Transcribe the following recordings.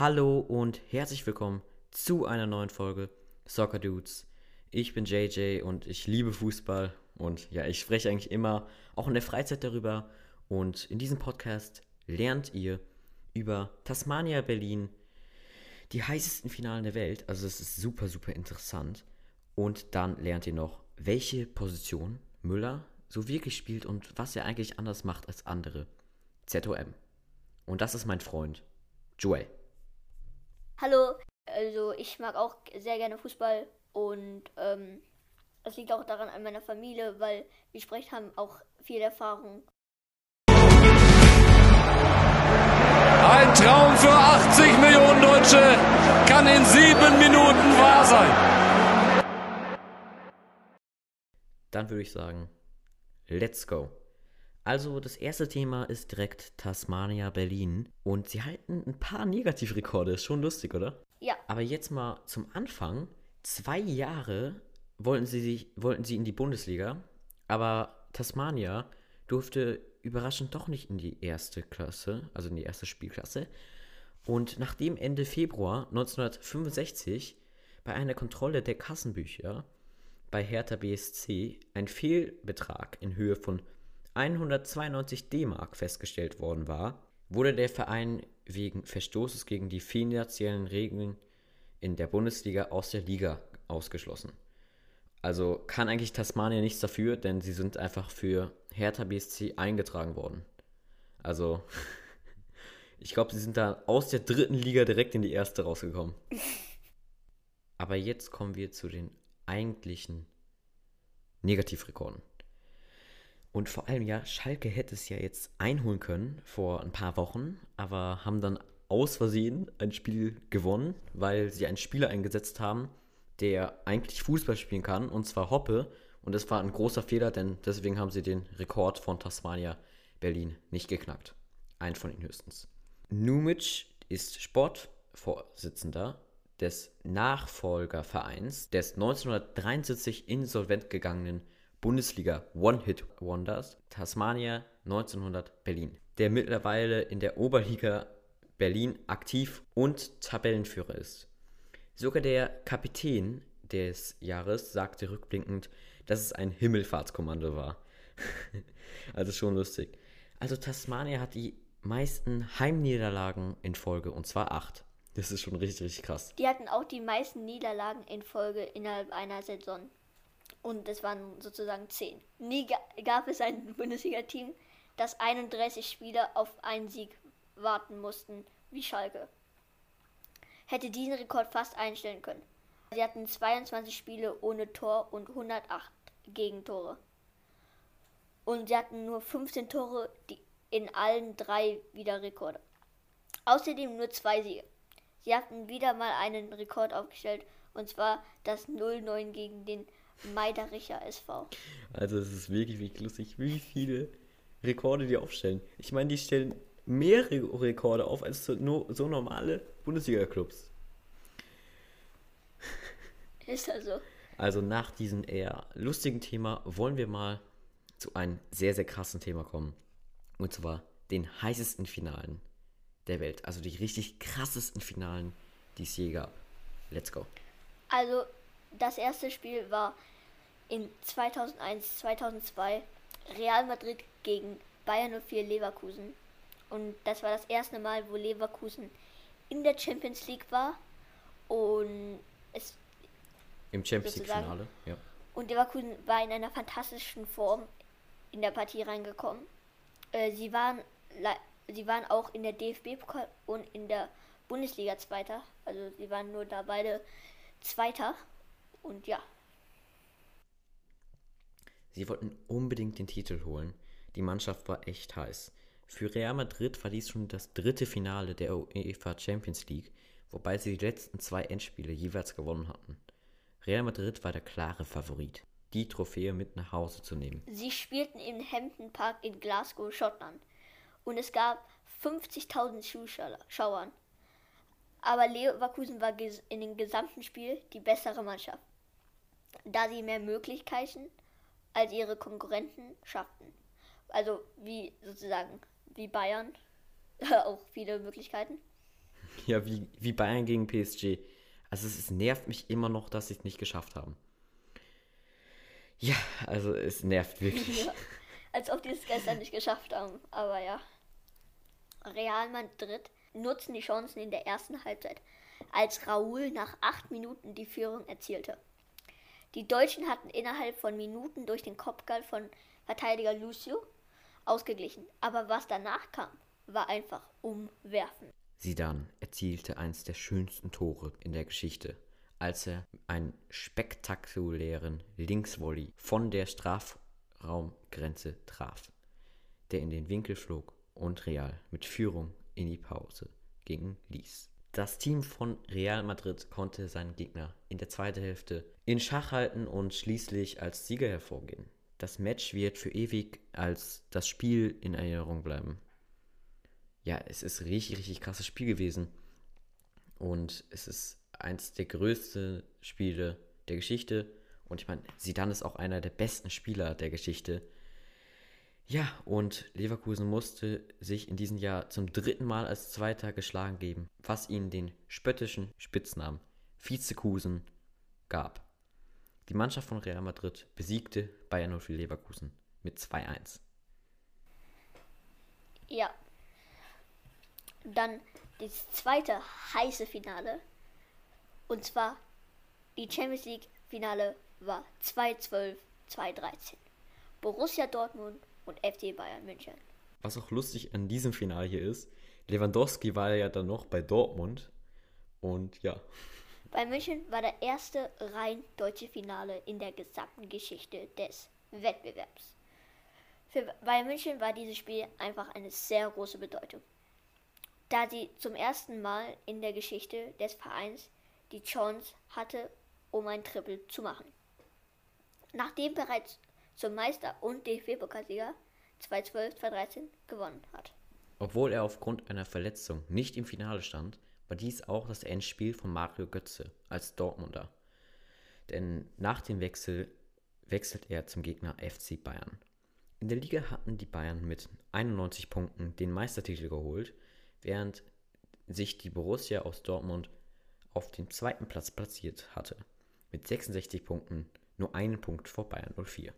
Hallo und herzlich willkommen zu einer neuen Folge Soccer Dudes. Ich bin JJ und ich liebe Fußball und ja, ich spreche eigentlich immer auch in der Freizeit darüber und in diesem Podcast lernt ihr über Tasmania Berlin die heißesten Finalen der Welt, also es ist super super interessant und dann lernt ihr noch, welche Position Müller so wirklich spielt und was er eigentlich anders macht als andere. ZOM. Und das ist mein Freund Joel. Hallo, also ich mag auch sehr gerne Fußball und ähm, es liegt auch daran an meiner Familie, weil wir sprechen haben auch viel Erfahrung. Ein Traum für 80 Millionen Deutsche kann in sieben Minuten wahr sein. Dann würde ich sagen, let's go. Also das erste Thema ist direkt Tasmania Berlin und sie halten ein paar Negativrekorde, ist schon lustig, oder? Ja, Aber jetzt mal zum Anfang. Zwei Jahre wollten sie, sich, wollten sie in die Bundesliga, aber Tasmania durfte überraschend doch nicht in die erste Klasse, also in die erste Spielklasse. Und nachdem Ende Februar 1965 bei einer Kontrolle der Kassenbücher bei Hertha BSC ein Fehlbetrag in Höhe von 192 D-Mark festgestellt worden war, wurde der Verein wegen Verstoßes gegen die finanziellen Regeln in der Bundesliga aus der Liga ausgeschlossen. Also kann eigentlich Tasmania nichts dafür, denn sie sind einfach für Hertha BSC eingetragen worden. Also ich glaube, sie sind da aus der dritten Liga direkt in die erste rausgekommen. Aber jetzt kommen wir zu den eigentlichen Negativrekorden. Und vor allem ja, Schalke hätte es ja jetzt einholen können vor ein paar Wochen, aber haben dann aus Versehen ein Spiel gewonnen, weil sie einen Spieler eingesetzt haben, der eigentlich Fußball spielen kann, und zwar Hoppe. Und das war ein großer Fehler, denn deswegen haben sie den Rekord von Tasmania Berlin nicht geknackt. Ein von ihnen höchstens. Numic ist Sportvorsitzender des Nachfolgervereins des 1973 insolvent gegangenen Bundesliga One-Hit Wonders Tasmania 1900 Berlin, der mittlerweile in der Oberliga Berlin aktiv und Tabellenführer ist. Sogar der Kapitän des Jahres sagte rückblickend, dass es ein Himmelfahrtskommando war. also schon lustig. Also Tasmania hat die meisten Heimniederlagen in Folge und zwar acht. Das ist schon richtig, richtig krass. die hatten auch die meisten Niederlagen in Folge innerhalb einer Saison. Und es waren sozusagen 10. Nie ga gab es ein Bundesliga-Team, das 31 Spieler auf einen Sieg warten mussten, wie Schalke. Hätte diesen Rekord fast einstellen können. Sie hatten 22 Spiele ohne Tor und 108 Gegentore. Und sie hatten nur 15 Tore die in allen drei wieder Rekorde. Außerdem nur zwei Siege. Sie hatten wieder mal einen Rekord aufgestellt, und zwar das 0-9 gegen den Meidericher SV. Also es ist wirklich, wirklich lustig, wie viele Rekorde die aufstellen. Ich meine, die stellen mehrere Rekorde auf als so, nur, so normale Bundesliga-Clubs. Ist also. Also nach diesem eher lustigen Thema wollen wir mal zu einem sehr, sehr krassen Thema kommen. Und zwar den heißesten Finalen der Welt. Also die richtig krassesten Finalen, die es je gab. Let's go. Also, das erste Spiel war in 2001, 2002 Real Madrid gegen Bayern 04 Leverkusen. Und das war das erste Mal, wo Leverkusen in der Champions League war. Und es Im Champions. League-Finale. Ja. Und Leverkusen war in einer fantastischen Form in der Partie reingekommen. Äh, sie, waren, sie waren auch in der DFB-Pokal und in der Bundesliga Zweiter. Also sie waren nur da beide Zweiter. Und ja, Sie wollten unbedingt den Titel holen. Die Mannschaft war echt heiß. Für Real Madrid dies schon das dritte Finale der UEFA Champions League, wobei sie die letzten zwei Endspiele jeweils gewonnen hatten. Real Madrid war der klare Favorit, die Trophäe mit nach Hause zu nehmen. sie spielten im Hampton Park in Glasgow, Schottland. Und es gab 50.000 Zuschauern. Aber Leverkusen war in dem gesamten Spiel die bessere Mannschaft, da sie mehr Möglichkeiten als ihre Konkurrenten schafften. Also wie sozusagen wie Bayern auch viele Möglichkeiten. Ja, wie, wie Bayern gegen PSG. Also es, es nervt mich immer noch, dass sie es nicht geschafft haben. Ja, also es nervt wirklich. Ja, als ob die es gestern nicht geschafft haben. Aber ja. Real Madrid nutzen die Chancen in der ersten Halbzeit, als Raúl nach acht Minuten die Führung erzielte. Die Deutschen hatten innerhalb von Minuten durch den Kopfball von Verteidiger Lucio ausgeglichen. Aber was danach kam, war einfach umwerfen. Zidane erzielte eines der schönsten Tore in der Geschichte, als er einen spektakulären Linksvolley von der Strafraumgrenze traf, der in den Winkel flog und Real mit Führung in die Pause gingen ließ. Das Team von Real Madrid konnte seinen Gegner in der zweiten Hälfte in Schach halten und schließlich als Sieger hervorgehen. Das Match wird für ewig als das Spiel in Erinnerung bleiben. Ja, es ist ein richtig, richtig krasses Spiel gewesen. Und es ist eins der größten Spiele der Geschichte. Und ich meine, Zidane ist auch einer der besten Spieler der Geschichte. Ja, und Leverkusen musste sich in diesem Jahr zum dritten Mal als Zweiter geschlagen geben, was ihnen den spöttischen Spitznamen Vizekusen gab. Die Mannschaft von Real Madrid besiegte Bayern 04 Leverkusen mit 2-1. Ja. Dann das zweite heiße Finale. Und zwar die Champions League Finale war 2-12, 2-13. Borussia Dortmund und FC Bayern München. Was auch lustig an diesem Finale hier ist, Lewandowski war ja dann noch bei Dortmund und ja. Bei München war der erste rein deutsche Finale in der gesamten Geschichte des Wettbewerbs. Für Bayern München war dieses Spiel einfach eine sehr große Bedeutung, da sie zum ersten Mal in der Geschichte des Vereins die Chance hatte, um ein Triple zu machen. Nachdem bereits zum Meister und DFB-Pokalsieger 2012, 2013 gewonnen hat. Obwohl er aufgrund einer Verletzung nicht im Finale stand, war dies auch das Endspiel von Mario Götze als Dortmunder. Denn nach dem Wechsel wechselt er zum Gegner FC Bayern. In der Liga hatten die Bayern mit 91 Punkten den Meistertitel geholt, während sich die Borussia aus Dortmund auf dem zweiten Platz platziert hatte, mit 66 Punkten, nur einen Punkt vor Bayern 04.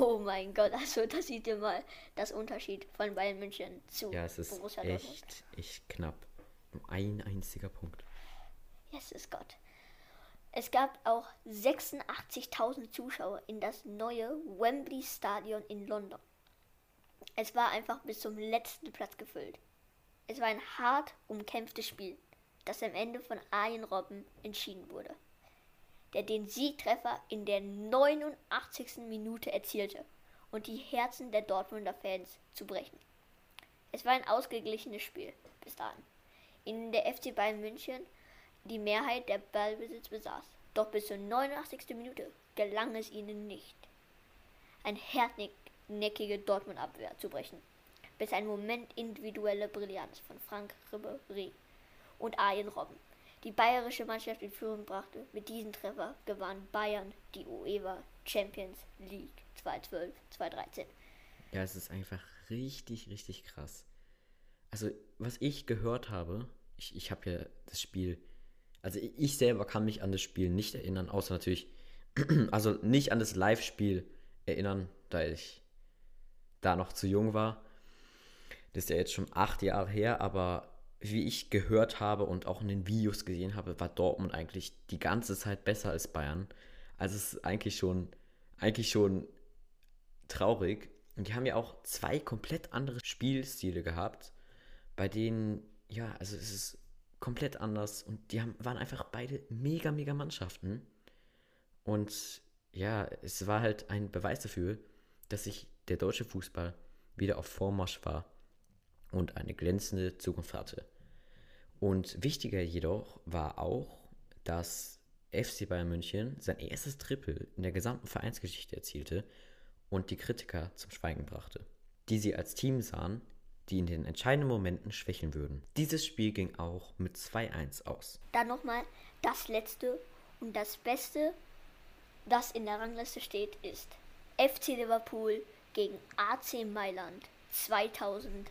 Oh mein Gott, also da sieht ihr mal das Unterschied von Bayern München zu Ja, es ist Borussia echt, Dortmund. echt knapp. Nur ein einziger Punkt. Jesus Gott. Es gab auch 86.000 Zuschauer in das neue Wembley Stadion in London. Es war einfach bis zum letzten Platz gefüllt. Es war ein hart umkämpftes Spiel, das am Ende von Arjen Robben entschieden wurde, der den Siegtreffer in der 89. Minute erzielte und die Herzen der Dortmunder Fans zu brechen. Es war ein ausgeglichenes Spiel bis dahin, in der FC Bayern München die Mehrheit der Ballbesitz besaß. Doch bis zur 89. Minute gelang es ihnen nicht, ein hartnäckige Dortmund-Abwehr zu brechen, bis ein Moment individuelle Brillanz von Frank Ribéry und Arjen Robben die bayerische Mannschaft in Führung brachte. Mit diesem Treffer gewann Bayern die UEFA Champions League 2012-2013. Ja, es ist einfach richtig, richtig krass. Also, was ich gehört habe, ich, ich habe ja das Spiel, also ich selber kann mich an das Spiel nicht erinnern, außer natürlich, also nicht an das Live-Spiel erinnern, da ich da noch zu jung war. Das ist ja jetzt schon acht Jahre her, aber wie ich gehört habe und auch in den Videos gesehen habe, war Dortmund eigentlich die ganze Zeit besser als Bayern. Also es ist eigentlich schon, eigentlich schon traurig. Und die haben ja auch zwei komplett andere Spielstile gehabt, bei denen, ja, also es ist komplett anders und die haben, waren einfach beide mega, mega Mannschaften. Und ja, es war halt ein Beweis dafür, dass sich der deutsche Fußball wieder auf Vormarsch war und eine glänzende Zukunft hatte. Und wichtiger jedoch war auch, dass FC Bayern München sein erstes Triple in der gesamten Vereinsgeschichte erzielte und die Kritiker zum Schweigen brachte, die sie als Team sahen, die in den entscheidenden Momenten schwächeln würden. Dieses Spiel ging auch mit 2-1 aus. Dann nochmal das letzte und das Beste, das in der Rangliste steht, ist FC Liverpool gegen AC Mailand 2005.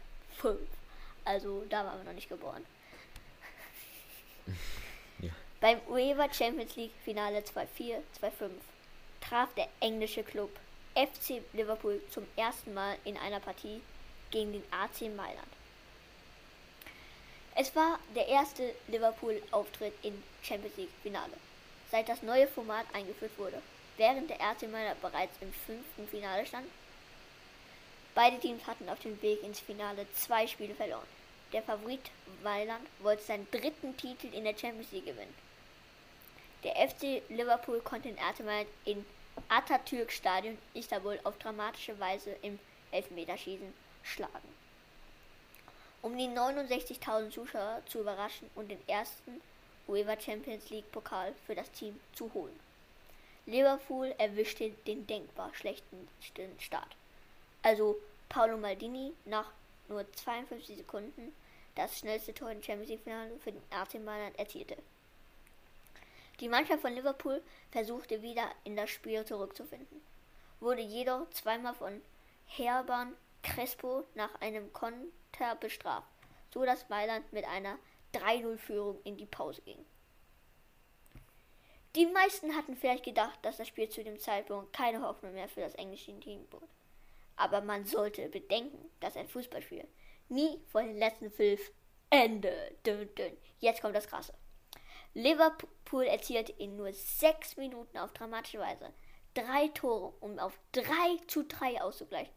Also da waren wir noch nicht geboren. Beim UEFA Champions League Finale 2-4, 2-5 traf der englische Club FC Liverpool zum ersten Mal in einer Partie gegen den AC Mailand. Es war der erste Liverpool-Auftritt im Champions League-Finale, seit das neue Format eingeführt wurde. Während der AC Mailand bereits im fünften Finale stand, beide Teams hatten auf dem Weg ins Finale zwei Spiele verloren. Der Favorit Mailand wollte seinen dritten Titel in der Champions League gewinnen. Der FC Liverpool konnte AC Mailand in Atatürk Stadion Istanbul auf dramatische Weise im Elfmeterschießen schlagen. Um die 69.000 Zuschauer zu überraschen und den ersten UEFA Champions League Pokal für das Team zu holen. Liverpool erwischte den denkbar schlechten Start. Also Paolo Maldini nach nur 52 Sekunden das schnellste Tor im Champions League Finale für den AC Mailand erzielte. Die Mannschaft von Liverpool versuchte wieder in das Spiel zurückzufinden, wurde jedoch zweimal von Herban Crespo nach einem Konter bestraft, so dass Mailand mit einer 3-0-Führung in die Pause ging. Die meisten hatten vielleicht gedacht, dass das Spiel zu dem Zeitpunkt keine Hoffnung mehr für das englische Team bot. Aber man sollte bedenken, dass ein Fußballspiel nie vor den letzten fünf endet. Jetzt kommt das Krasse. Liverpool erzielte in nur sechs Minuten auf dramatische Weise drei Tore, um auf 3 zu 3 auszugleichen.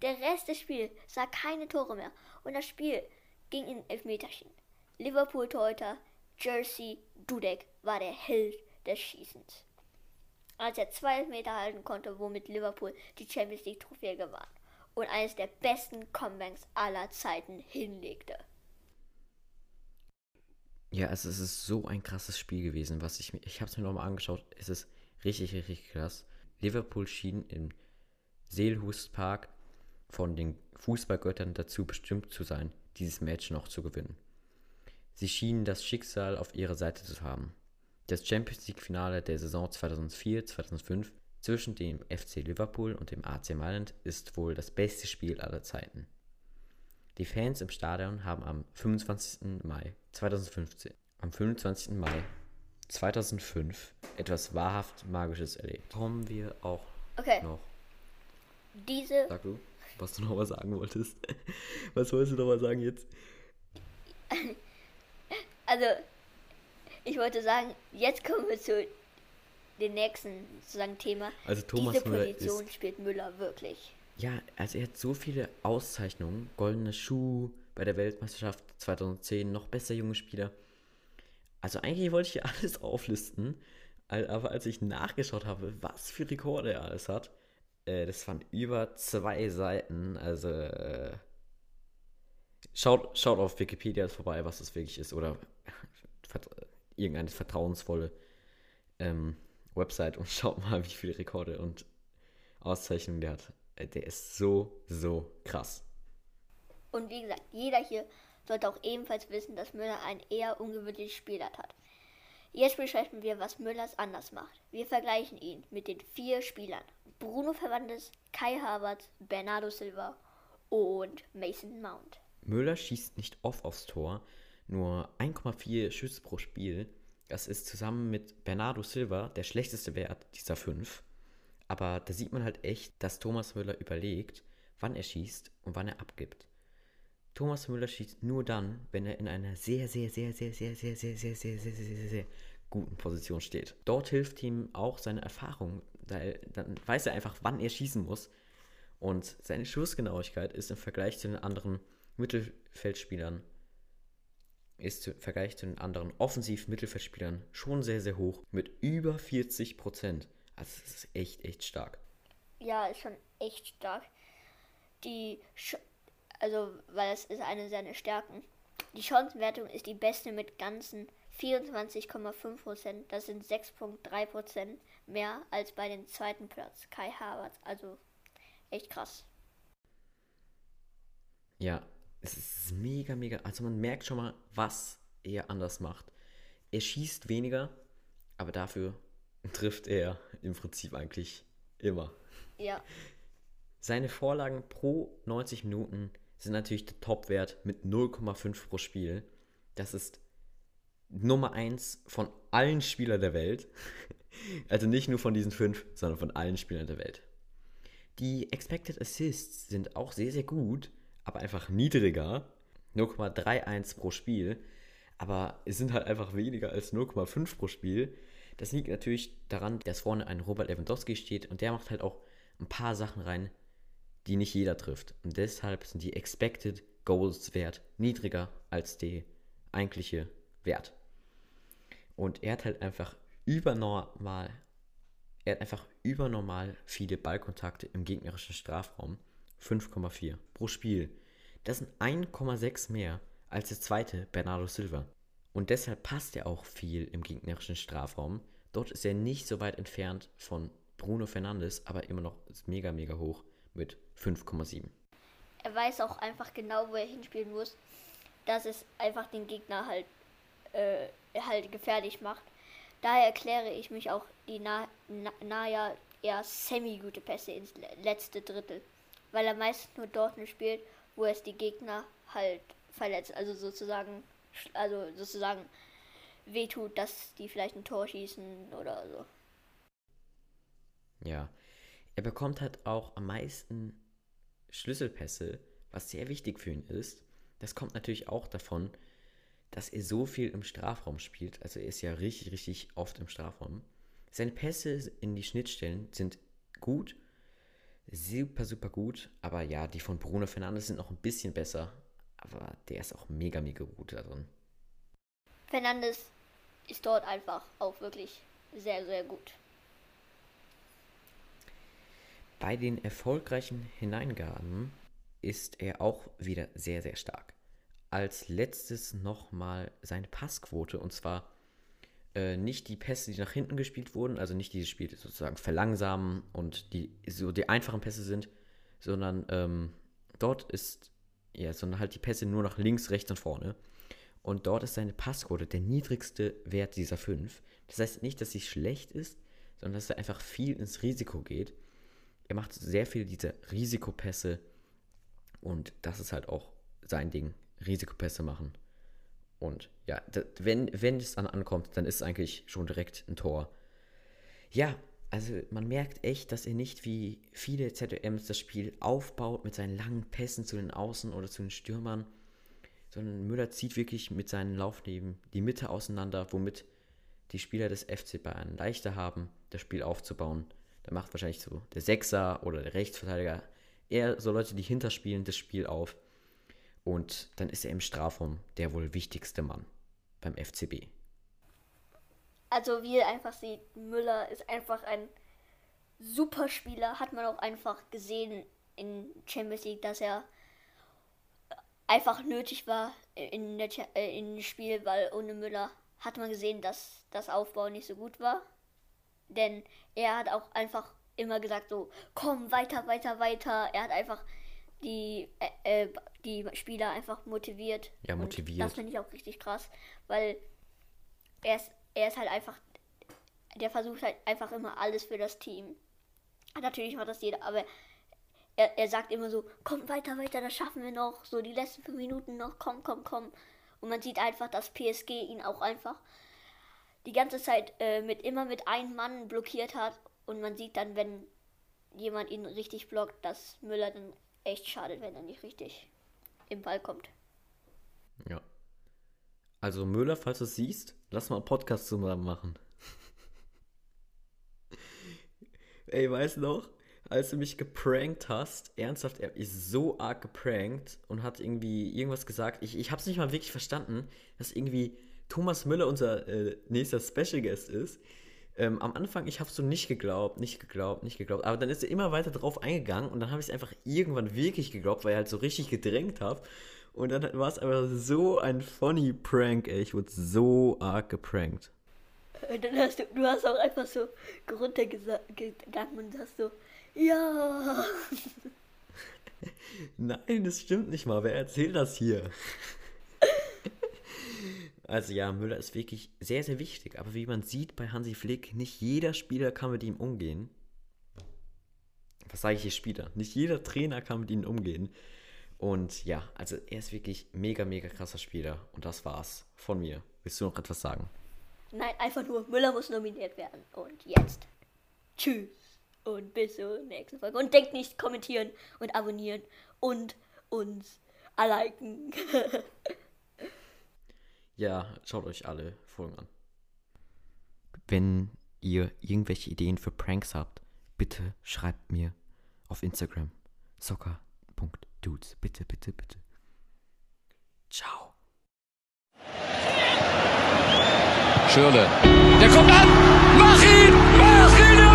Der Rest des Spiels sah keine Tore mehr und das Spiel ging in Elfmeterschienen. Liverpool-Torhüter Jersey Dudek war der Held des Schießens. Als er zwei Meter halten konnte, womit Liverpool die Champions League Trophäe gewann und eines der besten Comebacks aller Zeiten hinlegte. Ja, also es ist so ein krasses Spiel gewesen, was ich mir, ich habe es mir nochmal angeschaut, es ist richtig, richtig krass. Liverpool schien im Seelhust Park von den Fußballgöttern dazu bestimmt zu sein, dieses Match noch zu gewinnen. Sie schienen das Schicksal auf ihrer Seite zu haben. Das Champions League-Finale der Saison 2004-2005 zwischen dem FC Liverpool und dem AC Mailand ist wohl das beste Spiel aller Zeiten. Die Fans im Stadion haben am 25. Mai 2015, am 25. Mai 2005 etwas wahrhaft Magisches erlebt. Kommen wir auch Okay, noch. diese Sag du, was du noch was sagen wolltest. Was wolltest du noch mal sagen jetzt? Also, ich wollte sagen, jetzt kommen wir zu dem nächsten sozusagen Thema. Also Thomas Diese Müller Position ist spielt Müller wirklich. Ja, also er hat so viele Auszeichnungen. Goldene Schuh bei der Weltmeisterschaft 2010, noch besser junge Spieler. Also eigentlich wollte ich hier alles auflisten, aber als ich nachgeschaut habe, was für Rekorde er alles hat, äh, das waren über zwei Seiten. Also äh, schaut, schaut auf Wikipedia vorbei, was das wirklich ist. Oder vert- irgendeine vertrauensvolle ähm, Website und schaut mal, wie viele Rekorde und Auszeichnungen der hat. Der ist so, so krass. Und wie gesagt, jeder hier sollte auch ebenfalls wissen, dass Müller ein eher ungewöhnliches Spielart hat. Jetzt besprechen wir, was Müllers anders macht. Wir vergleichen ihn mit den vier Spielern. Bruno Fernandes, Kai Havertz, Bernardo Silva und Mason Mount. Müller schießt nicht oft aufs Tor, nur 1,4 Schüsse pro Spiel. Das ist zusammen mit Bernardo Silva der schlechteste Wert dieser fünf. Aber da sieht man halt echt, dass Thomas Müller überlegt, wann er schießt und wann er abgibt. Thomas Müller schießt nur dann, wenn er in einer sehr, sehr, sehr, sehr, sehr, sehr, sehr, sehr, sehr, sehr, sehr, sehr, sehr guten Position steht. Dort hilft ihm auch seine Erfahrung. Da er, dann weiß er einfach, wann er schießen muss. Und seine Schussgenauigkeit ist im Vergleich zu den anderen Mittelfeldspielern, ist im Vergleich zu den anderen Offensiv-Mittelfeldspielern schon sehr, sehr hoch. Mit über 40 Prozent. Also das ist echt, echt stark. Ja, ist schon echt stark. Die, Sch also, weil es ist eine seiner Stärken. Die Chancenwertung ist die beste mit ganzen 24,5%. Das sind 6,3% mehr als bei dem zweiten Platz, Kai Havertz. Also, echt krass. Ja, es ist mega, mega. Also man merkt schon mal, was er anders macht. Er schießt weniger, aber dafür trifft er im Prinzip eigentlich immer. Ja, Seine Vorlagen pro 90 Minuten sind natürlich der Topwert mit 0,5 pro Spiel. Das ist Nummer 1 von allen Spielern der Welt. Also nicht nur von diesen fünf, sondern von allen Spielern der Welt. Die Expected Assists sind auch sehr, sehr gut, aber einfach niedriger. 0,31 pro Spiel. Aber es sind halt einfach weniger als 0,5 pro Spiel. Das liegt natürlich daran, dass vorne ein Robert Lewandowski steht und der macht halt auch ein paar Sachen rein, die nicht jeder trifft. Und deshalb sind die Expected Goals Wert niedriger als der eigentliche Wert. Und er hat halt einfach übernormal, er hat einfach übernormal viele Ballkontakte im gegnerischen Strafraum. 5,4 pro Spiel. Das sind 1,6 mehr als der zweite Bernardo Silva. Und deshalb passt er auch viel im gegnerischen Strafraum. Dort ist er nicht so weit entfernt von Bruno Fernandes, aber immer noch mega, mega hoch mit 5,7. Er weiß auch einfach genau, wo er hinspielen muss, dass es einfach den Gegner halt, äh, halt gefährlich macht. Daher erkläre ich mich auch die na, na, eher semi-gute Pässe ins letzte Drittel, weil er meistens nur dort spielt, wo es die Gegner halt verletzt, also sozusagen, also sozusagen wehtut, dass die vielleicht ein Tor schießen oder so. Ja, er bekommt halt auch am meisten Schlüsselpässe, was sehr wichtig für ihn ist. Das kommt natürlich auch davon, dass er so viel im Strafraum spielt. Also er ist ja richtig, richtig oft im Strafraum. Seine Pässe in die Schnittstellen sind gut, super, super gut. Aber ja, die von Bruno Fernandes sind noch ein bisschen besser. Aber der ist auch mega, mega gut da drin. Fernandes ist dort einfach auch wirklich sehr, sehr gut. Bei den erfolgreichen Hineingaben ist er auch wieder sehr, sehr stark als letztes nochmal seine Passquote und zwar äh, nicht die Pässe, die nach hinten gespielt wurden, also nicht dieses Spiel sozusagen verlangsamen und die so die einfachen Pässe sind, sondern ähm, dort ist ja, sondern halt die Pässe nur nach links, rechts und vorne. Und dort ist seine Passquote der niedrigste Wert dieser fünf. Das heißt nicht, dass sie schlecht ist, sondern dass er einfach viel ins Risiko geht. Er macht sehr viel dieser Risikopässe und das ist halt auch sein Ding. Risikopässe machen. Und ja, wenn, wenn es dann ankommt, dann ist es eigentlich schon direkt ein Tor. Ja, also man merkt echt, dass er nicht wie viele ZMs das Spiel aufbaut mit seinen langen Pässen zu den Außen oder zu den Stürmern, sondern Müller zieht wirklich mit seinen Laufnehmen die Mitte auseinander, womit die Spieler des FC Bayern leichter haben, das Spiel aufzubauen. Da macht wahrscheinlich so der Sechser oder der Rechtsverteidiger eher so Leute, die hinterspielen, das Spiel auf. Und dann ist er im Strafraum der wohl wichtigste Mann beim FCB. Also wie ihr einfach seht, Müller ist einfach ein super Spieler. Hat man auch einfach gesehen in Champions League, dass er einfach nötig war in, der, äh, in dem Spiel, weil ohne Müller hat man gesehen, dass das Aufbau nicht so gut war. Denn er hat auch einfach immer gesagt so, komm weiter, weiter, weiter. Er hat einfach die, äh, äh, die Spieler einfach motiviert. Ja, motiviert. Und das finde ich auch richtig krass, weil er ist, er ist halt einfach, der versucht halt einfach immer alles für das Team. Natürlich macht das jeder, aber er, er sagt immer so, komm weiter, weiter, das schaffen wir noch, so die letzten fünf Minuten noch, komm, komm, komm. Und man sieht einfach, dass PSG ihn auch einfach die ganze Zeit äh, mit immer mit einem Mann blockiert hat und man sieht dann, wenn jemand ihn richtig blockt, dass Müller dann echt schade, wenn er nicht richtig im Ball kommt. Ja. Also Müller, falls du es siehst, lass mal einen Podcast zusammen machen. Ey, weißt du noch, als du mich geprankt hast, ernsthaft, er ist so arg geprankt und hat irgendwie irgendwas gesagt. Ich, ich hab's nicht mal wirklich verstanden, dass irgendwie Thomas Müller unser äh, nächster Special Guest ist. Ähm, am Anfang, ich habe so nicht geglaubt, nicht geglaubt, nicht geglaubt. Aber dann ist er immer weiter drauf eingegangen und dann habe ich es einfach irgendwann wirklich geglaubt, weil er halt so richtig gedrängt hat. Und dann war es einfach so ein funny Prank, ey. Ich wurde so arg geprankt. Und dann hast du, du hast auch einfach so runtergegangen und hast so, ja. Nein, das stimmt nicht mal. Wer erzählt das hier? Also ja, Müller ist wirklich sehr, sehr wichtig. Aber wie man sieht bei Hansi Flick, nicht jeder Spieler kann mit ihm umgehen. Was sage ich hier Spieler? Nicht jeder Trainer kann mit ihm umgehen. Und ja, also er ist wirklich mega, mega krasser Spieler. Und das war's von mir. willst du noch etwas sagen? Nein, einfach nur Müller muss nominiert werden. Und jetzt. Tschüss. Und bis zur nächsten Folge. Und denkt nicht kommentieren und abonnieren und uns liken. Ja, schaut euch alle Folgen an. Wenn ihr irgendwelche Ideen für Pranks habt, bitte schreibt mir auf Instagram soccer.dudes. Bitte, bitte, bitte. Ciao. Schürle. Der kommt an. Mach ihn! Mach